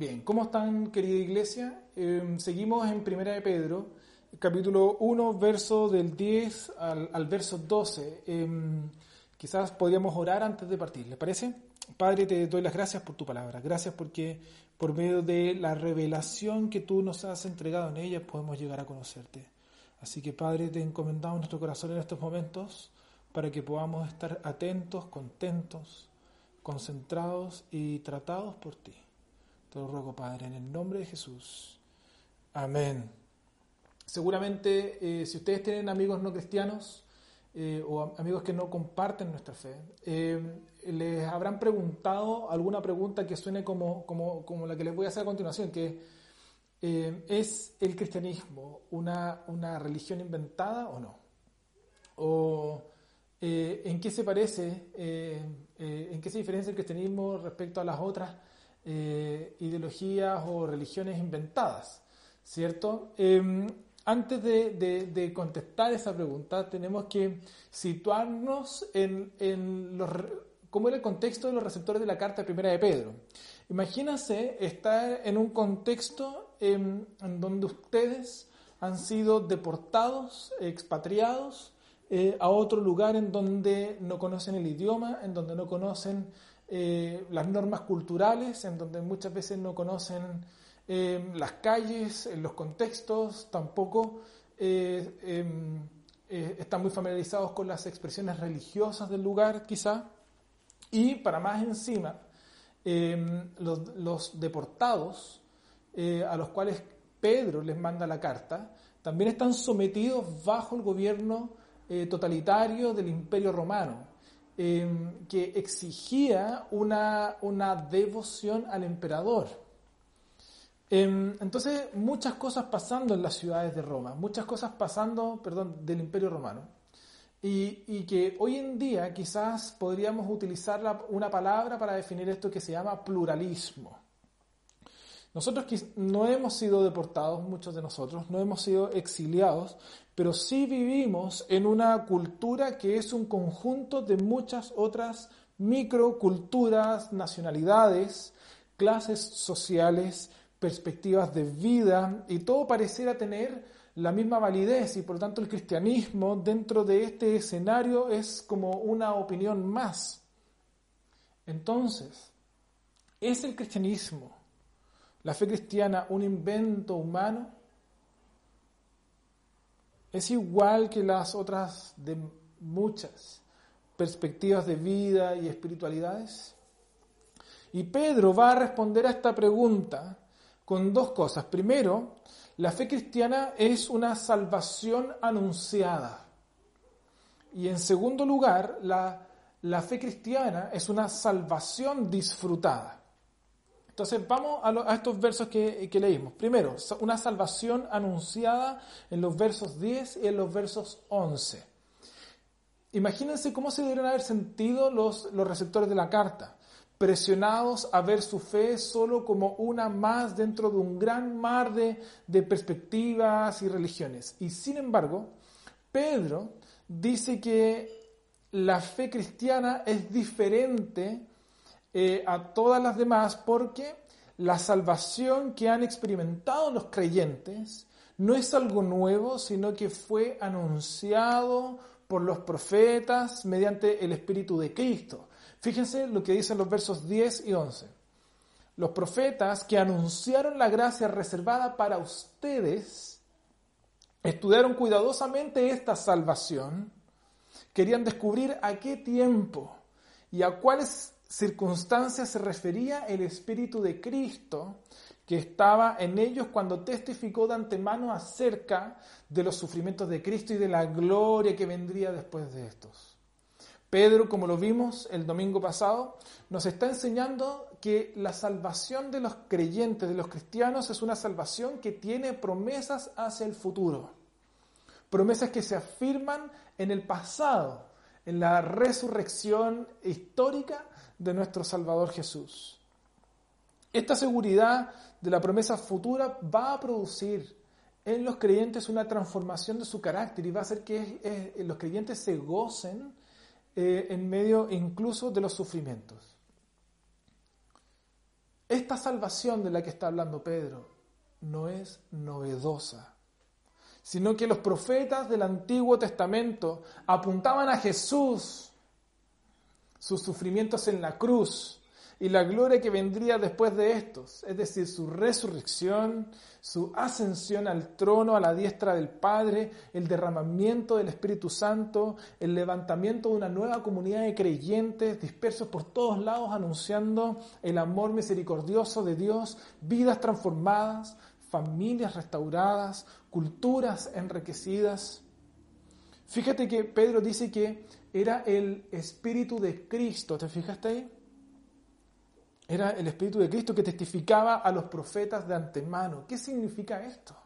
Bien, ¿cómo están, querida iglesia? Eh, seguimos en Primera de Pedro, capítulo 1, verso del 10 al, al verso 12. Eh, quizás podríamos orar antes de partir, ¿les parece? Padre, te doy las gracias por tu palabra. Gracias porque por medio de la revelación que tú nos has entregado en ella podemos llegar a conocerte. Así que, Padre, te encomendamos nuestro corazón en estos momentos para que podamos estar atentos, contentos, concentrados y tratados por ti. Te lo ruego, Padre, en el nombre de Jesús. Amén. Seguramente, eh, si ustedes tienen amigos no cristianos eh, o amigos que no comparten nuestra fe, eh, les habrán preguntado alguna pregunta que suene como, como, como, la que les voy a hacer a continuación, que ¿es el cristianismo una, una religión inventada o no? ¿O en qué se parece, en qué se diferencia el cristianismo respecto a las otras? Eh, ideologías o religiones inventadas, ¿cierto? Eh, antes de, contestar esa pregunta, tenemos que situarnos en, en los, cómo era el contexto de los receptores de la carta primera de Pedro. Imagínense estar en un contexto en, en donde ustedes han sido deportados, expatriados eh, a otro lugar en donde no conocen el idioma, en donde no conocen eh, las normas culturales, en donde muchas veces no conocen eh, las calles, los contextos, tampoco eh, em, están muy familiarizados con las expresiones religiosas del lugar, quizá. Y para más encima, em, los, los, deportados, a los cuales Pedro les manda la carta, también están sometidos bajo el gobierno totalitario del Imperio Romano eh, que exigía una, una, devoción al emperador. Eh, entonces, muchas cosas pasando en las ciudades de Roma, muchas cosas pasando, perdón, del Imperio Romano. Y, y que hoy en día quizás podríamos utilizar una palabra para definir esto que se llama pluralismo. Nosotros no hemos sido deportados, muchos de nosotros, no hemos sido exiliados, pero sí vivimos en una cultura que es un conjunto de muchas otras microculturas, nacionalidades, clases sociales, perspectivas de vida, y todo pareciera tener la misma validez, y por lo tanto el cristianismo dentro de este escenario es como una opinión más. Entonces, ¿es el cristianismo la fe cristiana un invento humano? ¿Es igual que las otras de muchas perspectivas de vida y espiritualidades? Y Pedro va a responder a esta pregunta con dos cosas. Primero, la fe cristiana es una salvación anunciada. Y en segundo lugar, la, la fe cristiana es una salvación disfrutada. Entonces vamos a, estos versos que, leímos. Primero, una salvación anunciada en los versos 10 y en los versos 11. Imagínense cómo se deberían haber sentido los, los receptores de la carta, presionados a ver su fe solo como una más dentro de un gran mar de, de perspectivas y religiones. Y sin embargo, Pedro dice que la fe cristiana es diferente eh, a todas las demás porque la salvación que han experimentado los creyentes no es algo nuevo, sino que fue anunciado por los profetas mediante el Espíritu de Cristo. Fíjense lo que dicen los versos 10 y 11. Los profetas que anunciaron la gracia reservada para ustedes estudiaron cuidadosamente esta salvación, querían descubrir a qué tiempo y a cuáles circunstancias se refería el Espíritu de Cristo que estaba en ellos cuando testificó de antemano acerca de los sufrimientos de Cristo y de la gloria que vendría después de estos. Pedro, como lo vimos el domingo pasado, nos está enseñando que la salvación de los creyentes, de los cristianos, es una salvación que tiene promesas hacia el futuro. Promesas que se afirman en el pasado, en la resurrección histórica de nuestro Salvador Jesús. Esta seguridad de la promesa futura va a producir en los creyentes una transformación de su carácter y va a hacer que los creyentes se gocen eh, en medio incluso de los sufrimientos. Esta salvación de la que está hablando Pedro no es novedosa, sino que los profetas del Antiguo Testamento apuntaban a Jesús, sus sufrimientos en la cruz, y la gloria que vendría después de estos, es decir, su resurrección, su ascensión al trono a la diestra del Padre, el derramamiento del Espíritu Santo, el levantamiento de una nueva comunidad de creyentes dispersos por todos lados anunciando el amor misericordioso de Dios, vidas transformadas, familias restauradas, culturas enriquecidas. Fíjate que Pedro dice que era el Espíritu de Cristo, ¿te fijaste ahí? Era el Espíritu de Cristo que testificaba a los profetas de antemano. ¿Qué significa esto?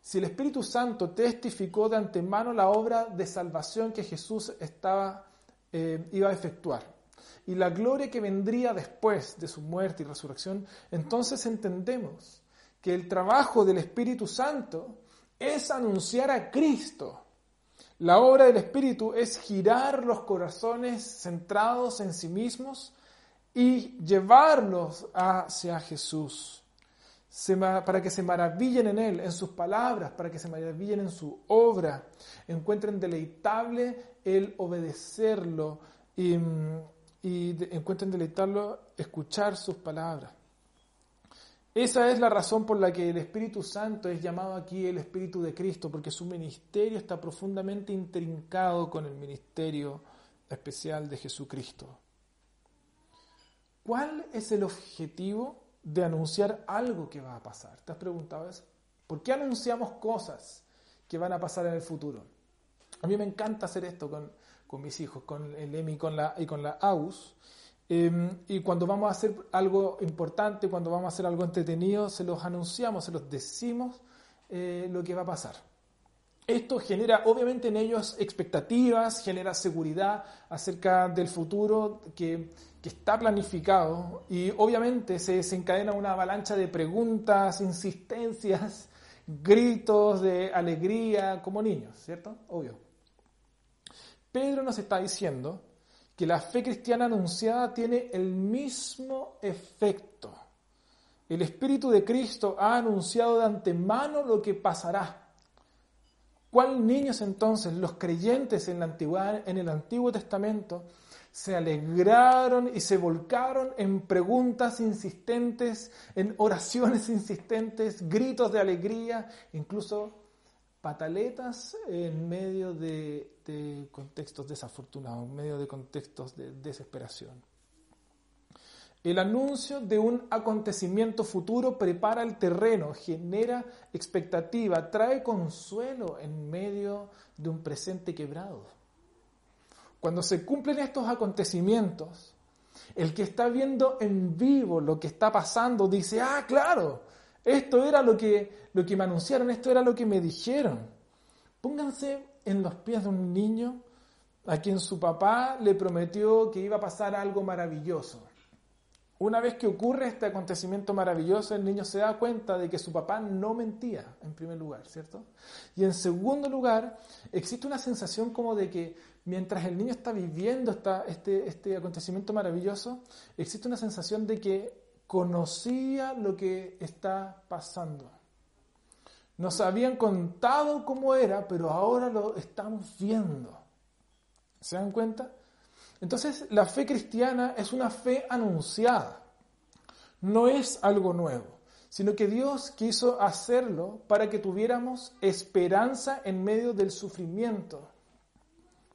Si el Espíritu Santo testificó de antemano la obra de salvación que Jesús estaba, eh, iba a efectuar y la gloria que vendría después de su muerte y resurrección, entonces entendemos que el trabajo del Espíritu Santo es anunciar a Cristo. La obra del Espíritu es girar los corazones centrados en sí mismos y llevarlos hacia Jesús, para que se maravillen en Él, en sus palabras, para que se maravillen en su obra, encuentren deleitable el obedecerlo y, y encuentren deleitable escuchar sus palabras. Esa es la razón por la que el Espíritu Santo es llamado aquí el Espíritu de Cristo, porque su ministerio está profundamente intrincado con el ministerio especial de Jesucristo. ¿Cuál es el objetivo de anunciar algo que va a pasar? ¿Te has preguntado eso? ¿Por qué anunciamos cosas que van a pasar en el futuro? A mí me encanta hacer esto con, mis hijos, con el EMI con la, y con la AUS. Em, y cuando vamos a hacer algo importante, cuando vamos a hacer algo entretenido, se los anunciamos, se los decimos eh, lo que va a pasar. Esto genera obviamente en ellos expectativas, genera seguridad acerca del futuro que, está planificado y obviamente se desencadena una avalancha de preguntas, insistencias, gritos de alegría como niños, ¿cierto? Obvio. Pedro nos está diciendo que la fe cristiana anunciada tiene el mismo efecto. El Espíritu de Cristo ha anunciado de antemano lo que pasará ¿Cuál niños entonces, los creyentes en, la en el Antiguo Testamento, se alegraron y se volcaron en preguntas insistentes, en oraciones insistentes, gritos de alegría, incluso pataletas en medio de, contextos desafortunados, en medio de contextos de desesperación? El anuncio de un acontecimiento futuro prepara el terreno, genera expectativa, trae consuelo en medio de un presente quebrado. Cuando se cumplen estos acontecimientos, el que está viendo en vivo lo que está pasando dice, ah, claro, esto era lo que, lo que me anunciaron, esto era lo que me dijeron. Pónganse en los pies de un niño a quien su papá le prometió que iba a pasar algo maravilloso una vez que ocurre este acontecimiento maravilloso, el niño se da cuenta de que su papá no mentía, en primer lugar, ¿cierto? Y en segundo lugar, existe una sensación como de que mientras el niño está viviendo este, este acontecimiento maravilloso, existe una sensación de que conocía lo que está pasando. Nos habían contado cómo era, pero ahora lo estamos viendo. ¿Se dan cuenta? Entonces, la fe cristiana es una fe anunciada. No es algo nuevo, sino que Dios quiso hacerlo para que tuviéramos esperanza en medio del sufrimiento,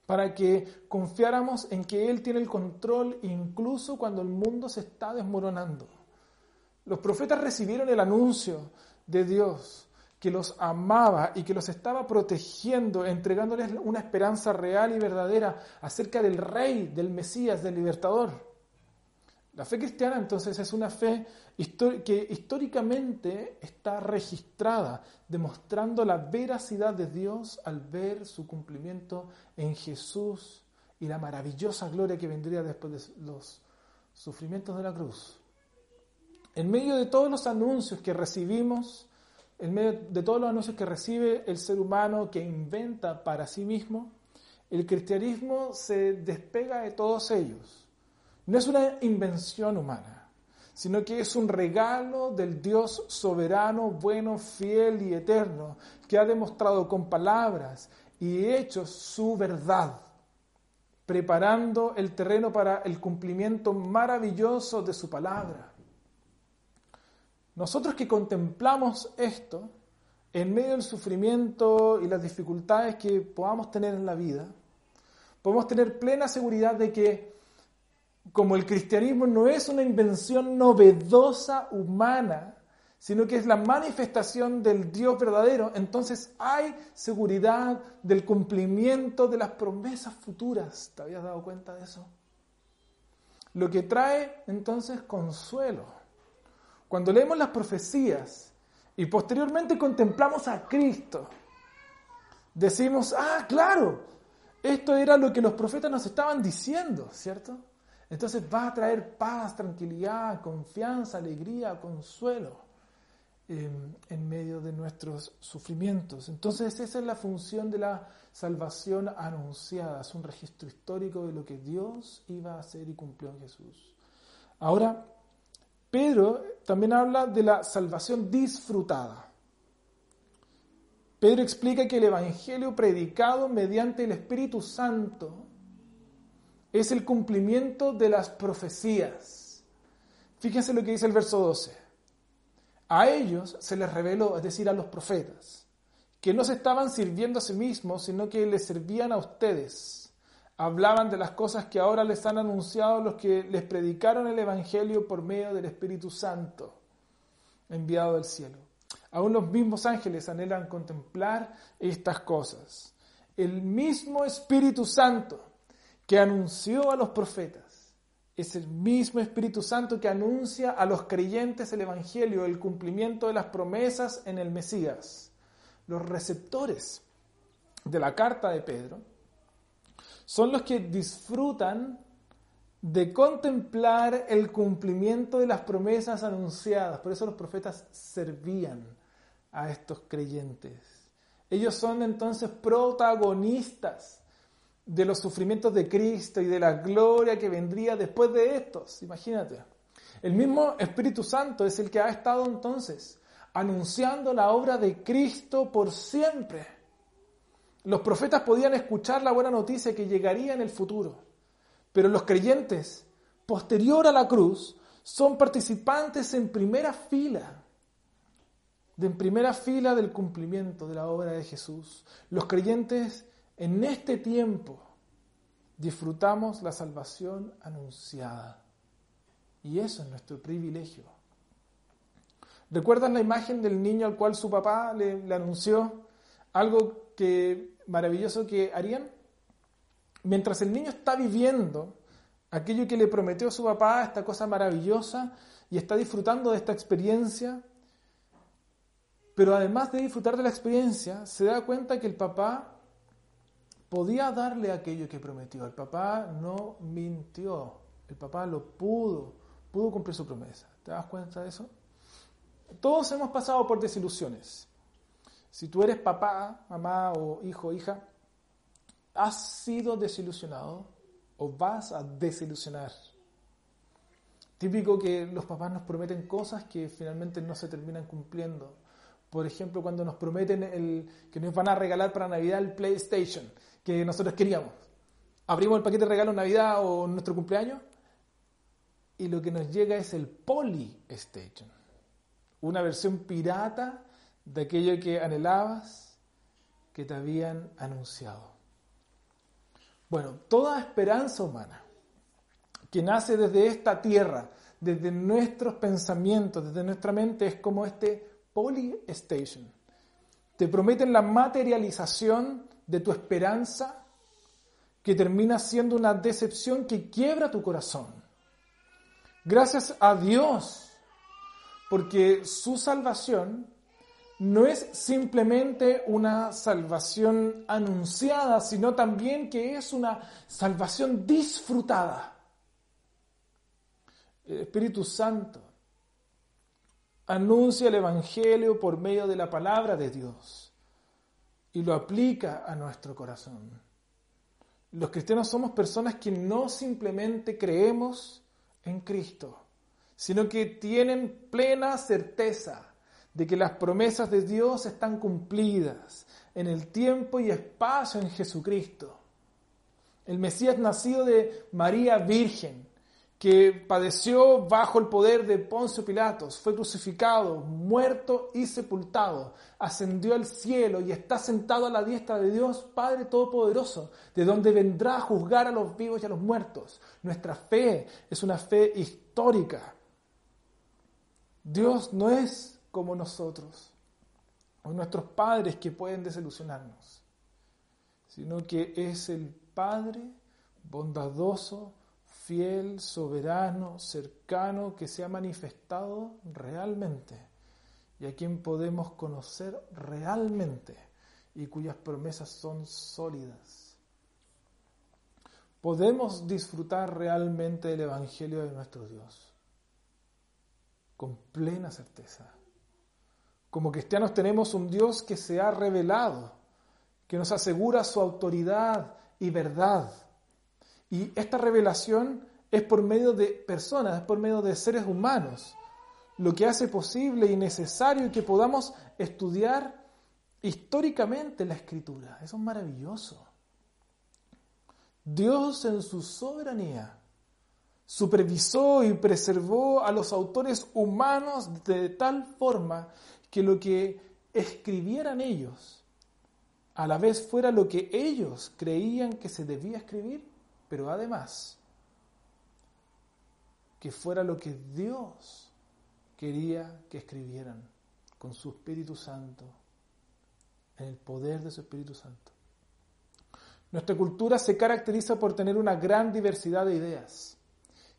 para que confiáramos en que Él tiene el control incluso cuando el mundo se está desmoronando, Los profetas recibieron el anuncio de Dios que los amaba y que los estaba protegiendo, entregándoles una esperanza real y verdadera acerca del Rey, del Mesías, del Libertador. La fe cristiana entonces es una fe que históricamente está registrada, demostrando la veracidad de Dios al ver su cumplimiento en Jesús y la maravillosa gloria que vendría después de los sufrimientos de la cruz. En medio de todos los anuncios que recibimos, en medio de todos los anuncios que recibe el ser humano que inventa para sí mismo, el cristianismo se despega de todos ellos. No es una invención humana, sino que es un regalo del Dios soberano, bueno, fiel y eterno, que ha demostrado con palabras y hechos su verdad, preparando el terreno para el cumplimiento maravilloso de su palabra. Nosotros que contemplamos esto, en medio del sufrimiento y las dificultades que podamos tener en la vida, podemos tener plena seguridad de que como el cristianismo no es una invención novedosa humana, sino que es la manifestación del Dios verdadero, entonces hay seguridad del cumplimiento de las promesas futuras. ¿Te habías dado cuenta de eso? Lo que trae entonces consuelo cuando leemos las profecías y posteriormente contemplamos a Cristo, decimos, ah, claro, esto era lo que los profetas nos estaban diciendo, ¿cierto? Entonces va a traer paz, tranquilidad, confianza, alegría, consuelo en, en medio de nuestros sufrimientos. Entonces esa es la función de la salvación anunciada, es un registro histórico de lo que Dios iba a hacer y cumplió en Jesús. Ahora, Pedro también habla de la salvación disfrutada. Pedro explica que el Evangelio predicado mediante el Espíritu Santo es el cumplimiento de las profecías. Fíjense lo que dice el verso 12. A ellos se les reveló, es decir, a los profetas, que no se estaban sirviendo a sí mismos, sino que les servían a ustedes hablaban de las cosas que ahora les han anunciado los que les predicaron el Evangelio por medio del Espíritu Santo enviado del cielo. Aún los mismos ángeles anhelan contemplar estas cosas. El mismo Espíritu Santo que anunció a los profetas es el mismo Espíritu Santo que anuncia a los creyentes el Evangelio, el cumplimiento de las promesas en el Mesías. Los receptores de la carta de Pedro son los que disfrutan de contemplar el cumplimiento de las promesas anunciadas. Por eso los profetas servían a estos creyentes. Ellos son entonces protagonistas de los sufrimientos de Cristo y de la gloria que vendría después de estos. Imagínate. El mismo Espíritu Santo es el que ha estado entonces anunciando la obra de Cristo por siempre. Los profetas podían escuchar la buena noticia que llegaría en el futuro, pero los creyentes, posterior a la cruz, son participantes en primera fila, de en primera fila del cumplimiento de la obra de Jesús. Los creyentes en este tiempo disfrutamos la salvación anunciada. Y eso es nuestro privilegio. ¿Recuerdan la imagen del niño al cual su papá le anunció algo que maravilloso que harían? Mientras el niño está viviendo aquello que le prometió su papá, esta cosa maravillosa, y está disfrutando de esta experiencia, pero además de disfrutar de la experiencia, se da cuenta que el papá podía darle aquello que prometió. El papá no mintió, el papá lo pudo, pudo cumplir su promesa. ¿Te das cuenta de eso? Todos hemos pasado por desilusiones. Si tú eres papá, mamá o hijo, hija, has sido desilusionado o vas a desilusionar. Típico que los papás nos prometen cosas que finalmente no se terminan cumpliendo. Por ejemplo, cuando nos prometen el, que nos van a regalar para Navidad el PlayStation que nosotros queríamos. Abrimos el paquete de regalo Navidad o nuestro cumpleaños y lo que nos llega es el Polystation. Una versión pirata de aquello que anhelabas, que te habían anunciado. Bueno, toda esperanza humana que nace desde esta tierra, desde nuestros pensamientos, desde nuestra mente, es como este polystation. Te prometen la materialización de tu esperanza que termina siendo una decepción que quiebra tu corazón. Gracias a Dios, porque su salvación no es simplemente una salvación anunciada, sino también que es una salvación disfrutada. El Espíritu Santo anuncia el Evangelio por medio de la palabra de Dios y lo aplica a nuestro corazón. Los cristianos somos personas que no simplemente creemos en Cristo, sino que tienen plena certeza de que las promesas de Dios están cumplidas en el tiempo y espacio en Jesucristo. El Mesías nacido de María Virgen, que padeció bajo el poder de Poncio Pilatos, fue crucificado, muerto y sepultado, ascendió al cielo y está sentado a la diestra de Dios Padre Todopoderoso, de donde vendrá a juzgar a los vivos y a los muertos. Nuestra fe es una fe histórica. Dios no es como nosotros, o nuestros padres que pueden desilusionarnos, sino que es el Padre bondadoso, fiel, soberano, cercano, que se ha manifestado realmente y a quien podemos conocer realmente y cuyas promesas son sólidas. Podemos disfrutar realmente del Evangelio de nuestro Dios con plena certeza. Como cristianos tenemos un Dios que se ha revelado, que nos asegura su autoridad y verdad. Y esta revelación es por medio de personas, es por medio de seres humanos, lo que hace posible y necesario que podamos estudiar históricamente la escritura. Eso es maravilloso. Dios en su soberanía supervisó y preservó a los autores humanos de tal forma que lo que escribieran ellos a la vez fuera lo que ellos creían que se debía escribir, pero además que fuera lo que Dios quería que escribieran con su Espíritu Santo, en el poder de su Espíritu Santo. Nuestra cultura se caracteriza por tener una gran diversidad de ideas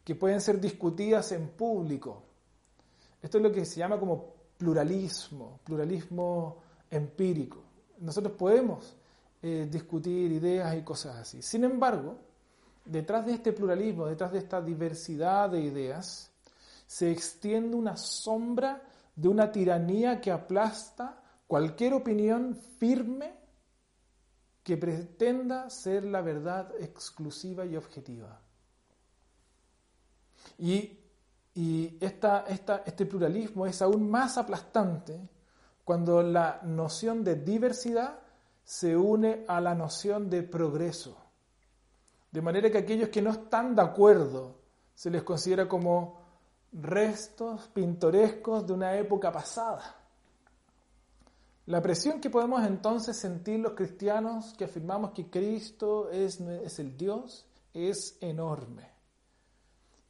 que pueden ser discutidas en público. Esto es lo que se llama como pluralismo, pluralismo empírico. Nosotros podemos eh, discutir ideas y cosas así. Sin embargo, detrás de este pluralismo, detrás de esta diversidad de ideas, se extiende una sombra de una tiranía que aplasta cualquier opinión firme que pretenda ser la verdad exclusiva y objetiva. Y y este pluralismo es aún más aplastante cuando la noción de diversidad se une a la noción de progreso. De manera que aquellos que no están de acuerdo se les considera como restos pintorescos de una época pasada. La presión que podemos entonces sentir los cristianos que afirmamos que Cristo es, es el Dios es enorme.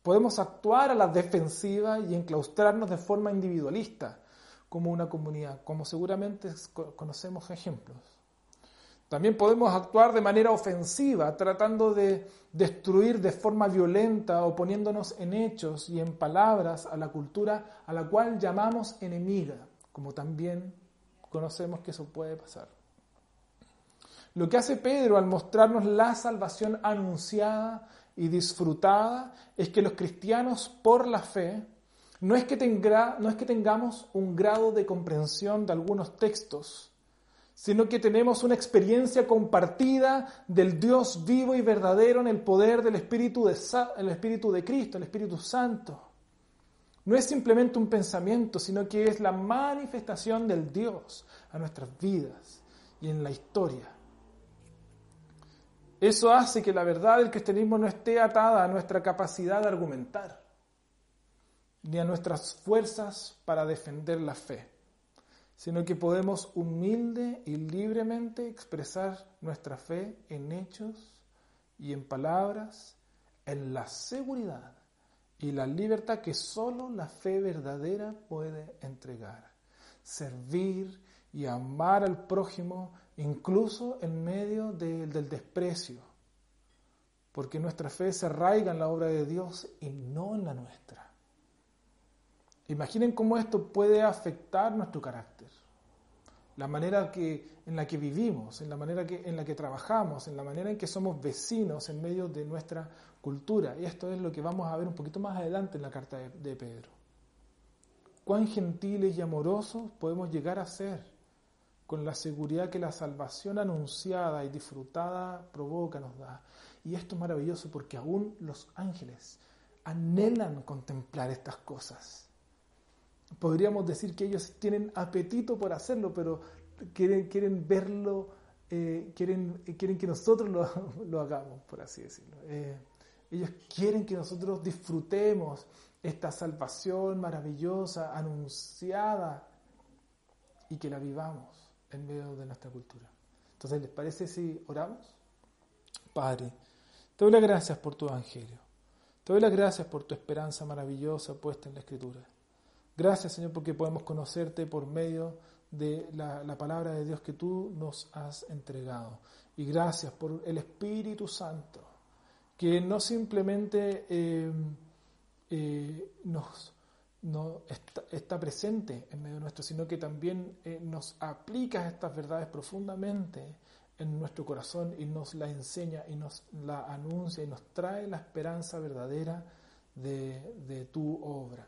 Podemos actuar a la defensiva y enclaustrarnos de forma individualista como una comunidad, como seguramente conocemos ejemplos. También podemos actuar de manera ofensiva, tratando de destruir de forma violenta, oponiéndonos en hechos y en palabras a la cultura a la cual llamamos enemiga, como también conocemos que eso puede pasar. Lo que hace Pedro al mostrarnos la salvación anunciada y disfrutada es que los cristianos por la fe no es que, no es que tengamos un grado de comprensión de algunos textos, sino que tenemos una experiencia compartida del Dios vivo y verdadero en el poder del Espíritu de, el Espíritu de Cristo, el Espíritu Santo. No es simplemente un pensamiento, sino que es la manifestación del Dios a nuestras vidas y en la historia. Eso hace que la verdad del cristianismo no esté atada a nuestra capacidad de argumentar, ni a nuestras fuerzas para defender la fe, sino que podemos humilde y libremente expresar nuestra fe en hechos y en palabras, en la seguridad y la libertad que solo la fe verdadera puede entregar. Servir y amar al prójimo incluso en medio del desprecio, porque nuestra fe se arraiga en la obra de Dios y no en la nuestra. Imaginen cómo esto puede afectar nuestro carácter, la manera que, en la que vivimos, en la manera que, en la que trabajamos, en la manera en que somos vecinos en medio de nuestra cultura. Y esto es lo que vamos a ver un poquito más adelante en la carta de, de Pedro. Cuán gentiles y amorosos podemos llegar a ser con la seguridad que la salvación anunciada y disfrutada provoca, nos da. Y esto es maravilloso porque aún los ángeles anhelan contemplar estas cosas podríamos decir que ellos tienen apetito por hacerlo, pero quieren, quieren verlo, eh, quieren, quieren que nosotros lo, hagamos, por así decirlo. Eh, ellos quieren que nosotros disfrutemos esta salvación maravillosa, anunciada, y que la vivamos en medio de nuestra cultura. Entonces, ¿les parece si oramos? Padre, te doy las gracias por tu evangelio. Te doy las gracias por tu esperanza maravillosa puesta en la Escritura. Gracias, Señor, porque podemos conocerte por medio de la, palabra de Dios que tú nos has entregado. Y gracias por el Espíritu Santo, que no simplemente eh, eh, nos, está, presente en medio nuestro, sino que también eh, nos aplica estas verdades profundamente en nuestro corazón y nos la enseña y nos la anuncia y nos trae la esperanza verdadera de tu obra.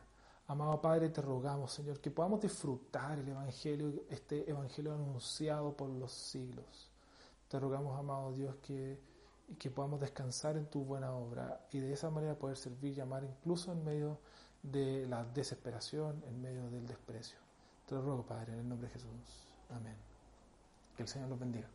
Amado Padre, te rogamos, Señor, que podamos disfrutar el Evangelio, este Evangelio anunciado por los siglos. Te rogamos, amado Dios, que, que podamos descansar en tu buena obra y de esa manera poder servir y amar incluso en medio de la desesperación, en medio del desprecio. Te lo ruego, Padre, en el nombre de Jesús. Amén. Que el Señor los bendiga.